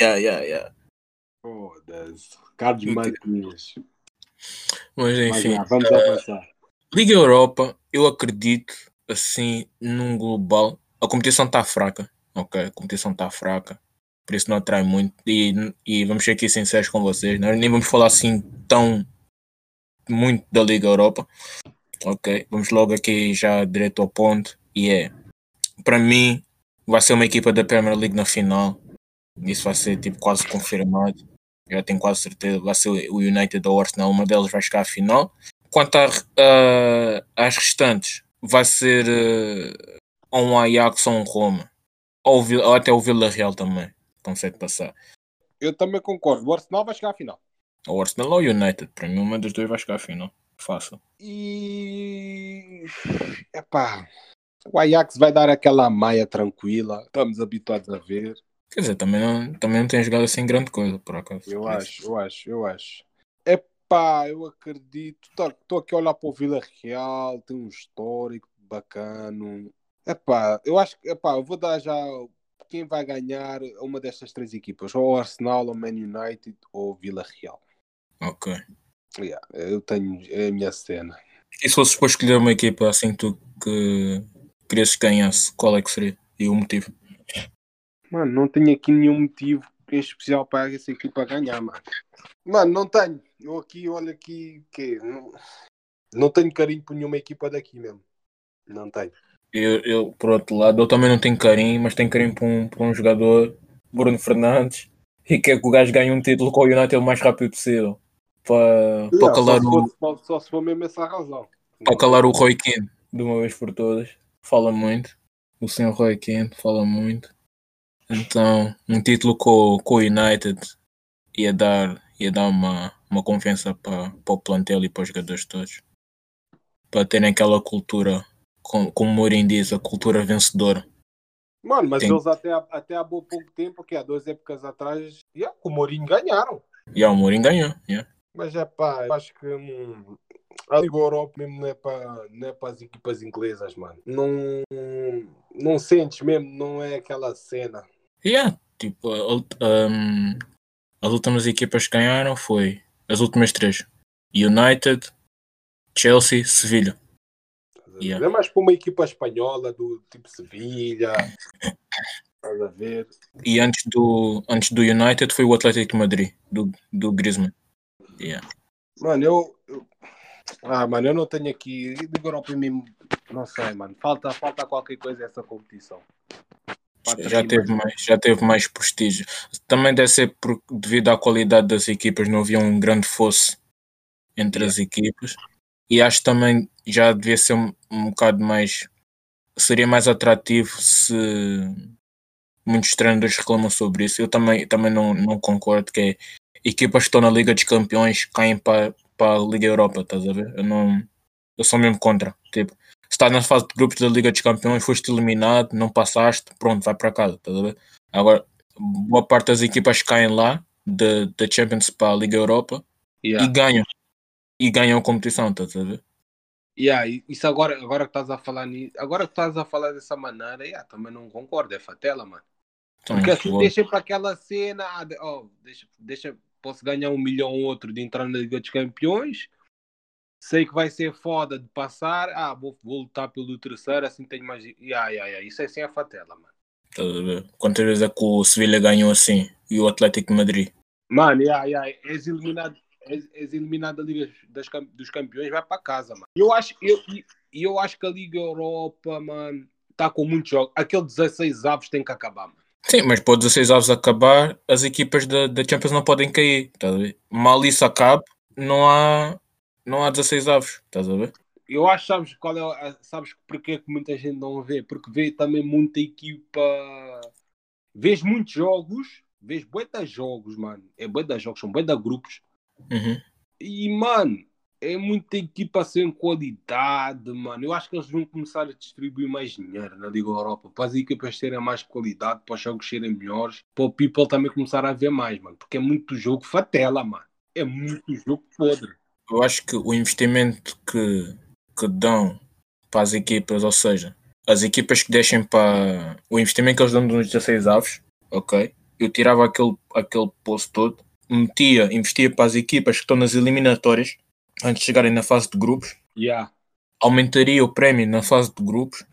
Yeah, yeah, yeah. Foda-se. Carlos. Martins. Mas Mas, enfim. yeah, vamos avançar. Liga Europa, eu acredito, assim, num global, a competição está fraca, ok? A competição está fraca, por isso não atrai muito. E, e vamos ser aqui sinceros com vocês, nós nem vamos falar assim tão muito da Liga Europa, ok? Vamos logo aqui já direto ao ponto. E é, para mim, vai ser uma equipa da Premier League na final, isso vai ser tipo quase confirmado. Já tenho quase certeza, vai ser o United ou o Arsenal, uma delas vai chegar à final. Quanto a, a- às restantes, vai ser eh, ou um Ajax ou um Roma. Ou, ou até o Vila Real também. Consegue passar. Eu também concordo. O Arsenal vai chegar à final. O Arsenal ou o United. Para mim, uma das duas vai chegar à final. Fácil. E. Epá. O Ajax vai dar aquela maia tranquila. Estamos habituados a ver. Quer dizer, também não, também não tem jogado assim grande coisa, por acaso. Eu acho, eu acho, eu acho. Epá, eu acredito. Estou aqui a olhar para o Vila Real, tem um histórico bacano. Epá, eu acho que epá, eu vou dar já quem vai ganhar uma destas três equipas, ou o Arsenal, ou o Man United, ou o Vila Real. Ok. Yeah, eu tenho, é a minha cena. E se fosses para escolher uma equipa assim que tu que querias que ganhasse, qual é que seria? E o motivo? Mano, não tenho aqui nenhum motivo em especial para essa equipa ganhar, mano. Mano, não tenho. Eu aqui, olha aqui, que não, não tenho carinho por nenhuma equipa daqui mesmo. Não tenho. Eu, eu, por outro lado, eu também não tenho carinho, mas tenho carinho por um, por um jogador, Bruno Fernandes, e quer que o gajo ganhe um título com o United o mais rápido possível. Para, para Yeah, calar só, o, se for, só se for mesmo essa a razão. para calar o Roy Keane de uma vez por todas. Fala muito. O senhor Roy Keane fala muito. Então, um título com, com o United ia dar, ia dar uma, uma confiança para, para o plantel e para os jogadores todos. para terem aquela cultura, como, como o Mourinho diz, a cultura vencedora. Mano, mas Tem- eles até, até há pouco tempo, que há duas épocas atrás, yeah, com o Mourinho ganharam. E yeah, o Mourinho ganhou. Yeah. Mas é pá, eu acho que hum, a Liga Europa mesmo não é para não é para as equipas inglesas, mano. Não, não sentes mesmo, não é aquela cena. Yeah, tipo, um, as últimas equipas que ganharam foi as últimas três: United, Chelsea, Sevilha. Yeah. É mais para uma equipa espanhola do tipo Sevilha. Estás a ver? E antes do, antes do United foi o Atlético de Madrid, do, do Griezmann. Yeah. Mano, eu, eu- Ah, mano, eu não tenho aqui. Liga Europa mesmo. Não sei, mano. Falta, falta qualquer coisa essa competição. Já teve, mais, já teve mais prestígio. Também deve ser por, devido à qualidade das equipas, não havia um grande fosse entre as equipas. E acho também já devia ser um, um bocado mais. Seria mais atrativo se muitos treinadores reclamam sobre isso. Eu também, também não, não concordo que é, equipas que estão na Liga dos Campeões caem para, para a Liga Europa, estás a ver? Eu não. Eu sou mesmo contra. Tipo, estás na fase de grupos da Liga dos Campeões, foste eliminado, não passaste, pronto, vai para casa, estás a ver? Agora, boa parte das equipas caem lá, da Champions para a Liga Europa, Yeah. e ganham. E ganham a competição, estás a ver? Yeah, isso agora, agora que estás a falar nisso, agora que estás a falar dessa maneira, yeah, também não concordo, é fatela, mano. Então, Porque assim deixa para aquela cena, ah, oh, deixa, deixa, posso ganhar um milhão ou outro de entrar na Liga dos Campeões, sei que vai ser foda de passar, ah, vou, vou lutar pelo terceiro, assim tenho mais. Yeah, yeah, yeah. Isso é assim a fatela, mano. estás a ver? Quantas vezes é que o Sevilha ganhou assim e o Atlético de Madrid? Mano, yeah, yeah, és eliminado, és, és eliminado da Liga das, dos Campeões, vai para casa, mano. Eu acho, eu, eu acho que a Liga Europa, mano, está com muitos jogos. Aquele 16 avos tem que acabar, mano. Sim, mas para os 16 avos acabar, as equipas da, da Champions não podem cair. Ver? Mal isso acabe, não há, não há 16 avos. Estás a ver? Eu acho, sabes qual é, sabes porque é que muita gente não vê? Porque vê também muita equipa. Vês muitos jogos, vês bué jogos, mano. É bué jogos, são bué grupos. Uhum. E, mano, é muita equipa sem qualidade, mano. Eu acho que eles vão começar a distribuir mais dinheiro na Liga Europa para as equipas terem mais qualidade, para os jogos serem melhores, para o people também começar a ver mais, mano. Porque é muito jogo fatela, mano. É muito jogo podre. Eu acho que o investimento que, que dão para as equipas, ou seja, as equipas que deixem para o investimento que eles dão nos 16 avos, ok? Eu tirava aquele, aquele posto todo, metia, investia para as equipas que estão nas eliminatórias antes de chegarem na fase de grupos, Yeah. aumentaria o prémio na fase de grupos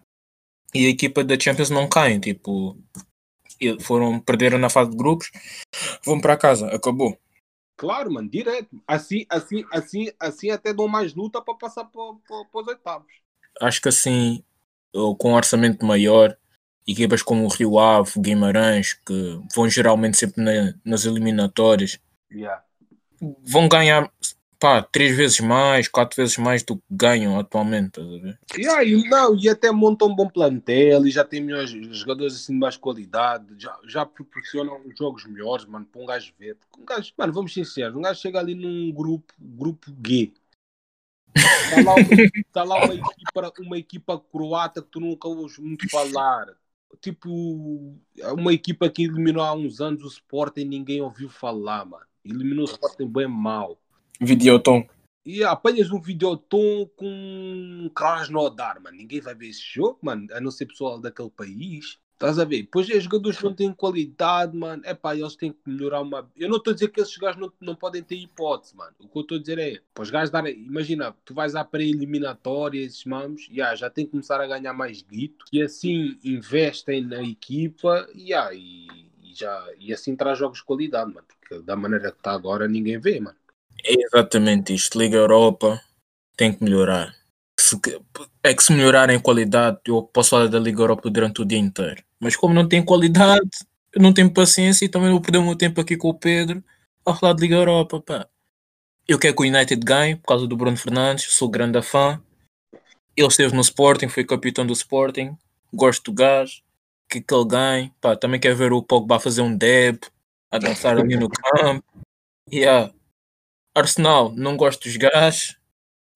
e a equipa da Champions não caem, tipo, foram, perderam na fase de grupos, vão para casa, acabou. Claro, mano, direto. Assim, assim, assim, assim até dão mais luta para passar para, os oitavos. Acho que assim, com um orçamento maior, equipas como o Rio Ave, Guimarães, que vão geralmente sempre na- nas eliminatórias, Yeah. vão ganhar pá, três vezes mais, quatro vezes mais do que ganham atualmente? Yeah, e, não, e até montam um bom plantel e já tem melhores jogadores assim de mais qualidade, já, já proporcionam jogos melhores, mano, para um gajo ver. Porque um gajo, mano, vamos sinceros, um gajo chega ali num grupo, grupo G. Está lá, uma, tá lá uma, equipa, uma equipa croata que tu nunca ouves muito falar. Tipo, uma equipa que eliminou há uns anos o Sporting e ninguém ouviu falar, mano. Eliminou o Sporting bem mal. Videoton. E apanhas um videotom com Krasnodar, mano. Ninguém vai ver esse jogo, mano, a não ser pessoal daquele país. Estás a ver? Pois os jogadores não têm qualidade, mano. É pá, eles têm que melhorar uma. Eu não estou a dizer que esses gajos não, não podem ter hipótese, mano. O que eu estou a dizer é, para os gajos darem. Imagina, tu vais à pré-eliminatória, esses mamos, yeah, já tem que começar a ganhar mais guito. E assim investem na equipa yeah, e, e já, e assim traz jogos de qualidade, mano. Porque da maneira que está agora, ninguém vê, mano. É exatamente isto. Liga Europa tem que melhorar. É que se melhorar em qualidade, eu posso falar da Liga Europa durante o dia inteiro. Mas como não tem qualidade, eu não tenho paciência e também vou perder o meu tempo aqui com o Pedro a falar de Liga Europa. Pá. Eu quero que o United ganhe por causa do Bruno Fernandes, sou grande fã. Ele esteve no Sporting, foi capitão do Sporting. Gosto do gajo, que, que ele ganhe. Pá, também quero ver o Pogba fazer um deb, a dançar ali no campo. Yeah. Arsenal, não gosto dos gajos.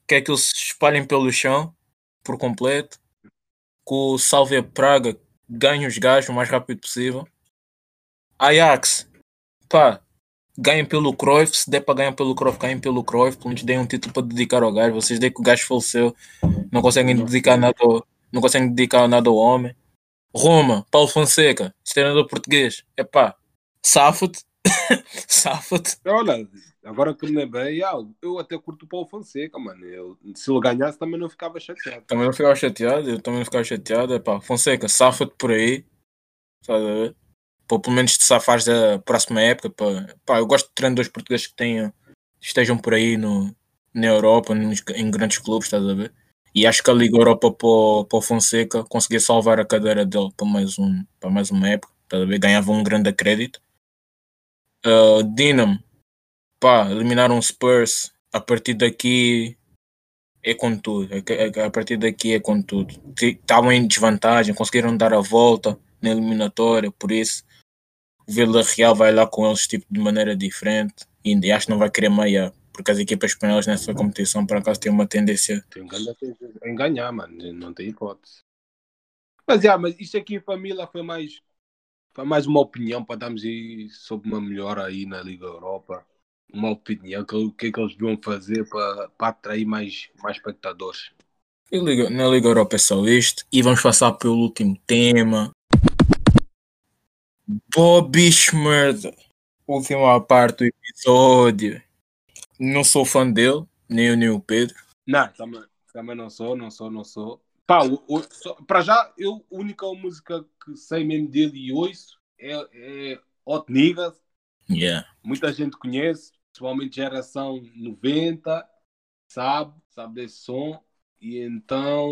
quer que eles se espalhem pelo chão por completo. Que o Salve Praga ganhe os gajos o mais rápido possível. Ajax, pá, ganhem pelo Cruyff, se der para ganhar pelo Cruyff, ganhem pelo Cruyff, pelo menos deem um título para dedicar ao gajo. Vocês deem que o gajo faleceu, não conseguem dedicar nada ao, não conseguem dedicar nada ao homem. Roma, Paulo Fonseca, treinador português, é pá, safa-te, safa-te. Olha, agora que me lembrei, ah, eu até curto o Paulo Fonseca, mano. Eu, se ele ganhasse também não ficava chateado. Também não ficava chateado, eu também não ficava chateado, é pá, Fonseca, safa-te por aí, sabe a ver? Para pelo menos te safares da próxima época, pá. pá, eu gosto de treinadores portugueses que tenham, estejam por aí no, na Europa, nos, em grandes clubes, estás a ver? E acho que a Liga Europa para o, Fonseca conseguia salvar a cadeira dele para mais, um, para mais uma época. Tá Ganhava um grande crédito. Uh, Dinamo, pá, eliminaram o Spurs. A partir daqui é com tudo. É é a partir daqui é com tudo. Estavam em desvantagem, conseguiram dar a volta na eliminatória, por isso o Vila Real vai lá com eles tipo, de maneira diferente e acho que não vai querer maiar porque as equipas espanholas nessa competição por acaso têm uma tendência tem em ganhar, mano, não tem hipótese. Mas, yeah, mas isto aqui família foi mais foi mais uma opinião para darmos sobre uma melhora aí na Liga Europa. Uma opinião, o que é que eles deviam fazer para, para atrair mais, mais espectadores. Liga, na Liga Europa é só isto. E vamos passar pelo último tema. Bobby Schmurda. Última parte do episódio. Não sou fã dele, nem eu nem o Pedro. Não, também, também não sou, não sou, não sou. Pá, o, o, só, para já, eu, a única música que sei mesmo dele e ouço é, é Hot Niggas. Yeah. Muita gente conhece, principalmente geração 90, sabe, sabe desse som. E então,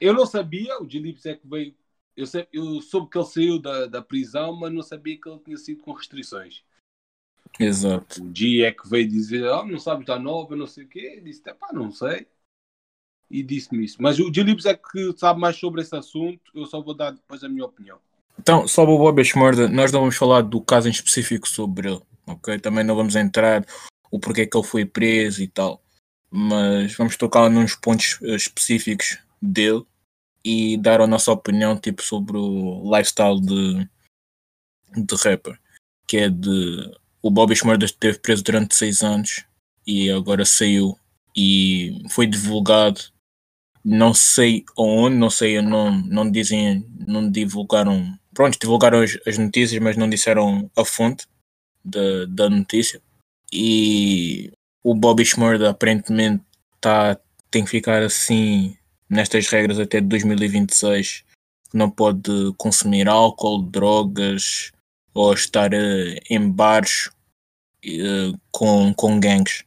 eu não sabia, o Gilips é que veio. Eu, sei, eu soube que ele saiu da, da prisão, mas não sabia que ele tinha sido com restrições. Exato. O dia é que veio dizer, oh, não sabe estar nova, não sei o quê. Disse, pá, não sei. E disse-me isso. Mas o Gilibs é que sabe mais sobre esse assunto. Eu só vou dar depois a minha opinião. Então, sobre o Bob Schmurda, nós não vamos falar do caso em específico sobre ele, ok? Também não vamos entrar o porquê que ele foi preso e tal. Mas vamos tocar nos pontos eh, específicos dele e dar a nossa opinião tipo sobre o lifestyle de, de rapper, que é de o Bobby Schmurda esteve preso durante seis anos e agora saiu e foi divulgado. Não sei onde, não sei, não, não dizem, não divulgaram. Pronto, divulgaram as, as notícias, mas não disseram a fonte da, da notícia. E o Bobby Schmurda aparentemente tá, tem que ficar assim nestas regras até 2026. Não pode consumir álcool, drogas, ou estar uh, em bares uh, com, com gangues.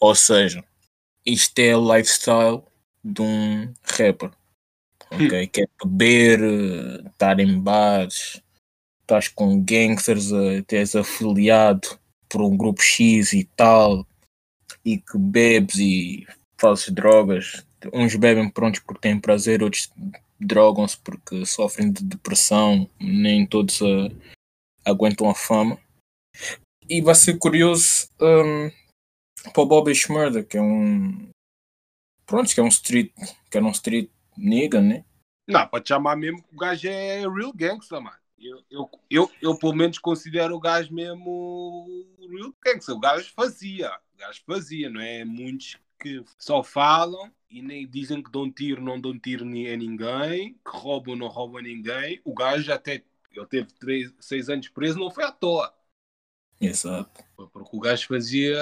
Ou seja, isto é o lifestyle de um rapper. Ok? Hum. Que é beber, uh, estar em bares, estás com gangsters, és afiliado por um grupo X e tal, e que bebes e fazes drogas. Uns bebem prontos porque têm prazer, outros drogam-se porque sofrem de depressão, nem todos uh, aguentam a fama. E vai ser curioso um, para o Bobby Schmurda, que é um. Pronto, que é um street. Que é um street nigga, né? Não, pode chamar mesmo que o gajo é real gangster, mano. Eu, eu, eu, eu, pelo menos considero o gajo mesmo real gangster. O gajo fazia. O gajo fazia, não é? Muitos que só falam e nem dizem que dão tiro, não dão tiro a ninguém, que roubam, não roubam a ninguém. O gajo até ele teve três, seis anos preso, não foi à toa. Exato. Foi porque o gajo fazia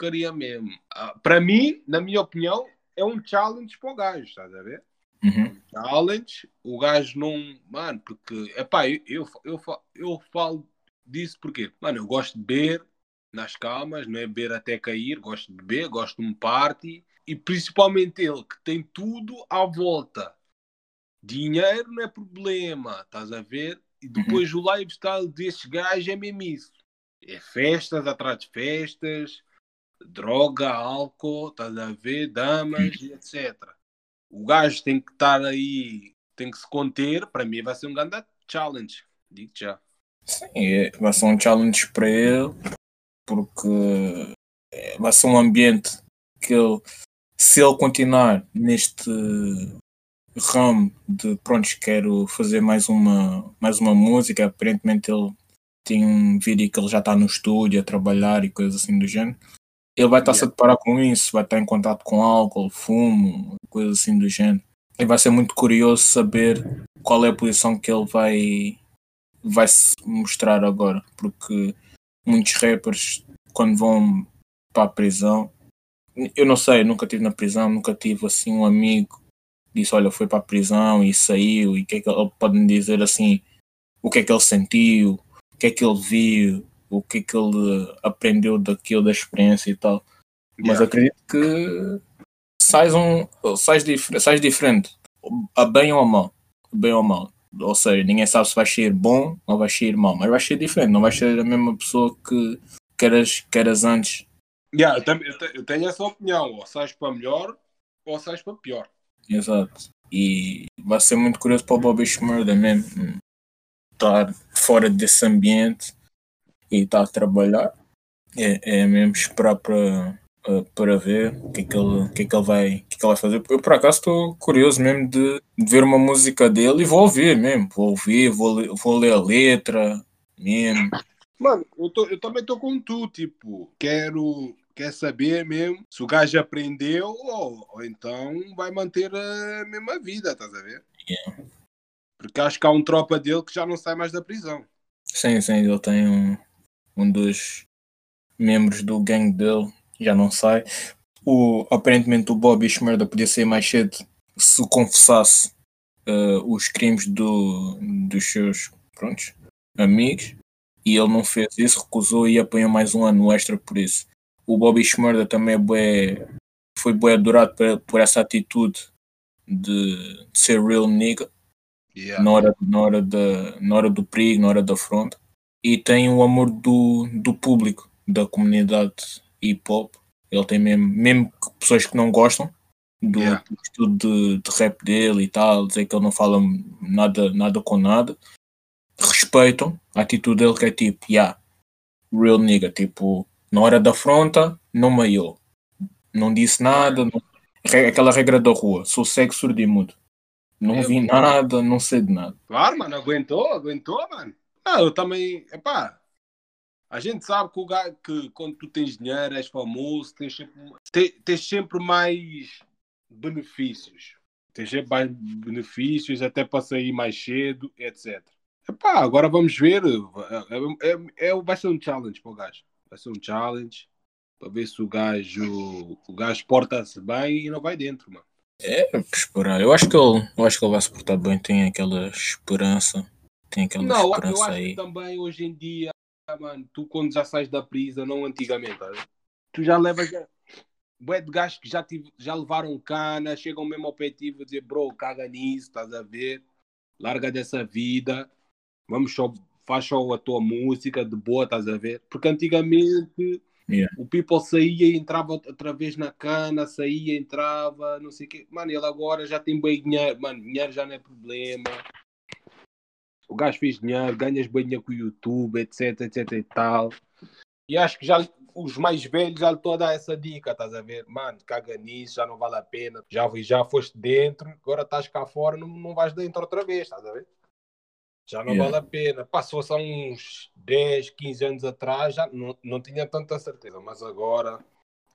porcaria mesmo. Ah, para mim, na minha opinião, é um challenge para o gajo, estás a ver? Uhum. Um challenge, o gajo não. Mano, porque. Epá, eu, eu, eu, eu falo disso porque, mano, eu gosto de beber nas calmas, não é beber até cair, gosto de beber, gosto de um party e principalmente ele que tem tudo à volta Dinheiro não é problema, estás a ver? E uhum. depois uhum. o lifestyle destes gajos é mesmo isso. É festas atrás de festas, droga, álcool, estás a ver? Damas e etc. O gajo tem que estar aí, tem que se conter. Para mim vai ser um grande challenge. Digo já. Sim, é, vai ser um challenge para ele, porque é, vai ser um ambiente que ele, se ele continuar neste ramo de pronto, quero fazer mais uma, mais uma música, aparentemente ele tem um vídeo que ele já está no estúdio a trabalhar e coisas assim do género. Ele vai estar-se yeah. a deparar com isso, vai estar em contato com álcool, fumo, coisas assim do género. E vai ser muito curioso saber qual é a posição que ele vai, vai se mostrar agora, porque muitos rappers, quando vão para a prisão, eu não sei, nunca estive na prisão, nunca tive assim um amigo que disse: Olha, foi para a prisão e saiu, e o que é que ele pode me dizer assim, o que é que ele sentiu, o que é que ele viu, o que é que ele aprendeu daquilo, da experiência e tal. Mas yeah. acredito que sais, um, sais, dif sais diferente, a bem ou a mal. Bem ou mal. Ou seja, ninguém sabe se vai ser bom ou vai ser mal, mas vai ser diferente, não vai ser a mesma pessoa que, que, eras, que eras antes. Yeah, eu, tenho, eu tenho essa opinião, ou sais para melhor ou sais para pior. Exato. E vai ser muito curioso para o Bobby Schmurda mesmo estar fora desse ambiente e estar a trabalhar. É, é mesmo esperar para, para ver o que é que ele, que é que ele, vai, que é que ele vai fazer. Eu por acaso estou curioso mesmo de, de, ver uma música dele e vou ouvir mesmo. Vou ouvir, vou, vou ler a letra mesmo. Mano, eu, tô, eu também estou com tu, tipo, quero, quer saber mesmo se o gajo aprendeu ou, ou então vai manter a mesma vida, estás a ver? Yeah. Porque acho que há um tropa dele que já não sai mais da prisão. Sim, sim, ele tem um, um dos membros do gangue dele, já não sai. O, aparentemente o Bobby Schmerda podia ser mais cedo se confessasse uh, os crimes do, dos seus prontos, amigos e ele não fez isso, recusou e apanhou mais um ano extra por isso. O Bobby Schmerda também é bué, foi bem adorado por, por essa atitude de, de, ser real nigga yeah. na, hora, na, hora da, na hora do perigo, na hora da afronta. E tem o amor do, do público, da comunidade hip hop. Ele tem mesmo, mesmo pessoas que não gostam do, yeah. estudo de, de, rap dele e tal, dizer que ele não fala nada, nada com nada, respeitam a atitude dele que é tipo, yeah, real nigga, tipo, na hora da afronta, não maiou, não disse nada, não, aquela regra da rua, sou cego, surdo e mudo. Não é, vi nada, não sei de nada. Claro, mano, aguentou, aguentou, mano. Ah, eu também, epá, a gente sabe que, o gajo, que quando tu tens dinheiro, és famoso, tens sempre, tens, sempre mais benefícios. Tens sempre mais benefícios, até para sair mais cedo, etc. Epá, agora vamos ver. É, é, é, vai ser um challenge para o gajo. Vai ser um challenge para ver se o gajo, o gajo porta-se bem e não vai dentro, mano. É, esperar. Eu acho que ele, eu acho que ele vai se portar bem, tem aquela esperança. Tem aquela não, eu acho aí. que também hoje em dia, mano, tu quando já sais da prisa, não antigamente, tu já levas. Bué de gajos que já, tive, já levaram cana, chegam mesmo ao objetivo dizer, bro, caga nisso, estás a ver? Larga dessa vida, vamos só, faz só a tua música de boa, estás a ver? Porque antigamente yeah. o people saía e entrava outra vez na cana, saía, entrava, não sei o quê. Mano, ele agora já tem bem dinheiro, mano, dinheiro já não é problema. O gajo fez dinheiro, ganhas bem dinheiro com o YouTube, etc, etc e tal. E acho que já os mais velhos já estou a dar essa dica, estás a ver? Mano, caga nisso, já não vale a pena. Já, já foste dentro, agora estás cá fora, não, não vais dentro outra vez, estás a ver? Já não yeah. vale a pena. Passou só uns 10, 15 anos atrás, já não, não tinha tanta certeza, mas agora.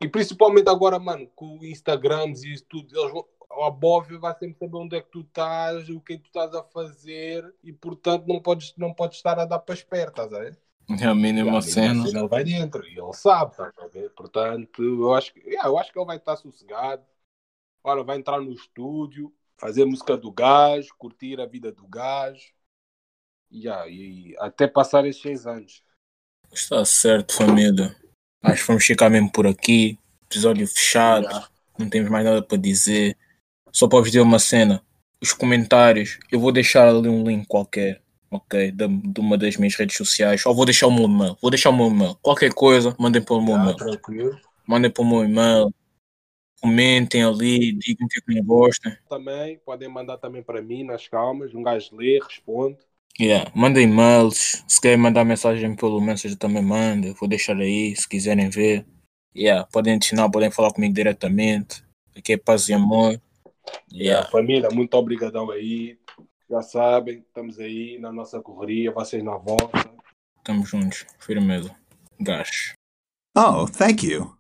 E principalmente agora, mano, com Instagrams e isso tudo, eles vão, a Bóvia vai sempre saber onde é que tu estás, o que é que tu estás a fazer e portanto não podes, não podes estar a dar para esperto, estás a ver? É a mínima cena. Ele vai dentro e ele sabe, estás a ver? Portanto, eu acho, que, yeah, eu acho que ele vai estar sossegado. Ora, vai entrar no estúdio, fazer música do gajo, curtir a vida do gajo Yeah, e até passar esses seis anos. Está certo, família. Acho que vamos ficar mesmo por aqui. Episódio fechado. Yeah. Não temos mais nada para dizer. Só para vos dizer uma cena. Os comentários, eu vou deixar ali um link qualquer, ok? De, de uma das minhas redes sociais. Ou vou deixar o meu e-mail. Vou deixar o meu e-mail. Qualquer coisa, mandem para o meu yeah, e-mail. Tranquilo. Mandem para o meu e-mail. Comentem ali, digam o que é que não gostam. Também, podem mandar também para mim nas calmas. Um gajo lê, responde. Yeah. Manda e-mails. Se querem mandar mensagem pelo Messenger também manda. Vou deixar aí se quiserem ver. Yeah, podem adicionar, podem falar comigo diretamente. Aqui é paz e amor. Yeah. Família, muito obrigadão aí. Já sabem, estamos aí na nossa correria, vocês na volta. Estamos juntos, firmeza. Gás. Oh, thank you.